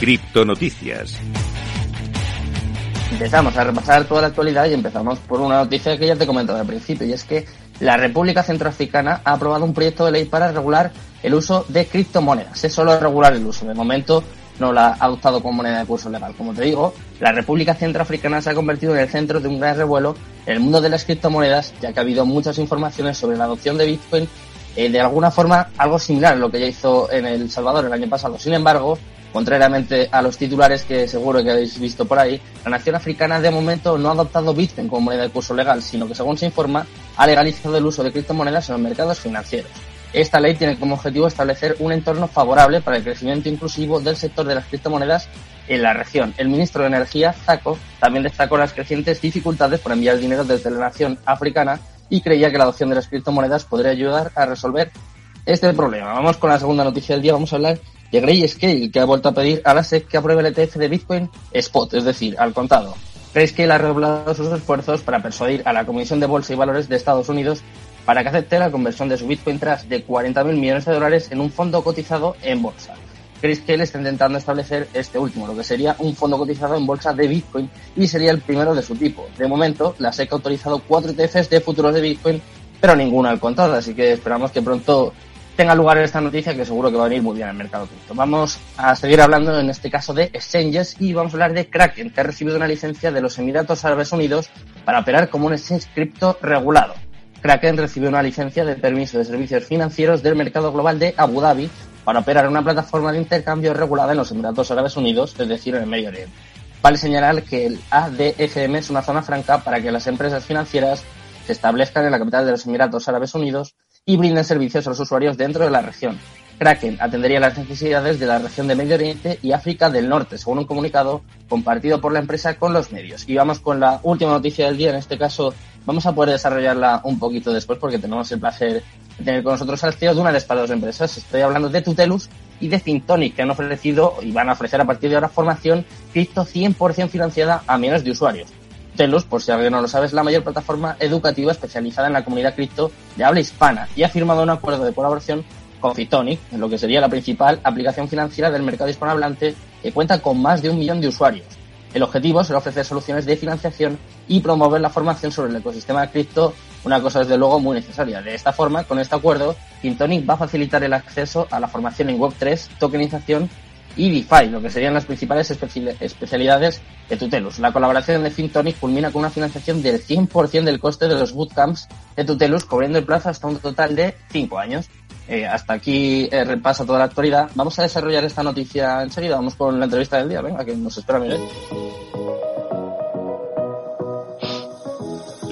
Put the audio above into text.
Criptonoticias. Empezamos a repasar toda la actualidad y empezamos por una noticia que ya te he comentado al principio, y es que la República Centroafricana ha aprobado un proyecto de ley para regular el uso de criptomonedas. Es solo regular el uso. De momento no la ha adoptado como moneda de curso legal. Como te digo, la República Centroafricana se ha convertido en el centro de un gran revuelo en el mundo de las criptomonedas, ya que ha habido muchas informaciones sobre la adopción de Bitcoin eh, de alguna forma algo similar a lo que ya hizo en El Salvador el año pasado. Sin embargo, contrariamente a los titulares que seguro que habéis visto por ahí, la nación africana de momento no ha adoptado Bitcoin como moneda de curso legal, sino que según se informa, ha legalizado el uso de criptomonedas en los mercados financieros. Esta ley tiene como objetivo establecer un entorno favorable para el crecimiento inclusivo del sector de las criptomonedas en la región. El ministro de Energía, Zaco, también destacó las crecientes dificultades por enviar dinero desde la nación africana y creía que la adopción de las criptomonedas podría ayudar a resolver este problema. Vamos con la segunda noticia del día. Vamos a hablar de Grayscale, que ha vuelto a pedir a la SEC que apruebe el ETF de Bitcoin Spot, es decir, al contado. Grayscale ha redoblado sus esfuerzos para persuadir a la Comisión de Bolsa y Valores de Estados Unidos para que acepte la conversión de su Bitcoin Trust de 40.000 millones de dólares en un fondo cotizado en bolsa. Grayscale está intentando establecer este último, lo que sería un fondo cotizado en bolsa de Bitcoin y sería el primero de su tipo. De momento, la SEC ha autorizado cuatro ETFs de futuros de Bitcoin, pero ninguno al contado, así que esperamos que pronto tenga lugar esta noticia que seguro que va a venir muy bien al mercado cripto. Vamos a seguir hablando en este caso de exchanges y vamos a hablar de Kraken, que ha recibido una licencia de los Emiratos Árabes Unidos para operar como un exchange cripto regulado. Kraken recibió una licencia de permiso de servicios financieros del mercado global de Abu Dhabi para operar una plataforma de intercambio regulada en los Emiratos Árabes Unidos, es decir, en el Medio Oriente. Vale señalar que el ADFM es una zona franca para que las empresas financieras se establezcan en la capital de los Emiratos Árabes Unidos y brinden servicios a los usuarios dentro de la región. Kraken atendería las necesidades de la región de Medio Oriente y África del Norte, según un comunicado compartido por la empresa con los medios. Y vamos con la última noticia del día, en este caso vamos a poder desarrollarla un poquito después porque tenemos el placer tener con nosotros al CEO de una de estas dos empresas. Estoy hablando de Tutelus y de Fintonic, que han ofrecido y van a ofrecer a partir de ahora formación cripto 100% financiada a millones de usuarios. Tutelus, por si alguien no lo sabe, es la mayor plataforma educativa especializada en la comunidad cripto de habla hispana y ha firmado un acuerdo de colaboración con Fintonic, en lo que sería la principal aplicación financiera del mercado hispanohablante que cuenta con más de un millón de usuarios. El objetivo será ofrecer soluciones de financiación y promover la formación sobre el ecosistema de cripto, una cosa desde luego muy necesaria. De esta forma, con este acuerdo, Fintonic va a facilitar el acceso a la formación en Web3, tokenización y DeFi, lo que serían las principales especialidades de Tutelus. La colaboración de Fintonic culmina con una financiación del 100% del coste de los bootcamps de Tutelus, cubriendo el plazo hasta un total de 5 años. Eh, hasta aquí eh, repasa toda la actualidad. Vamos a desarrollar esta noticia enseguida. Vamos con la entrevista del día. Venga, que nos espera.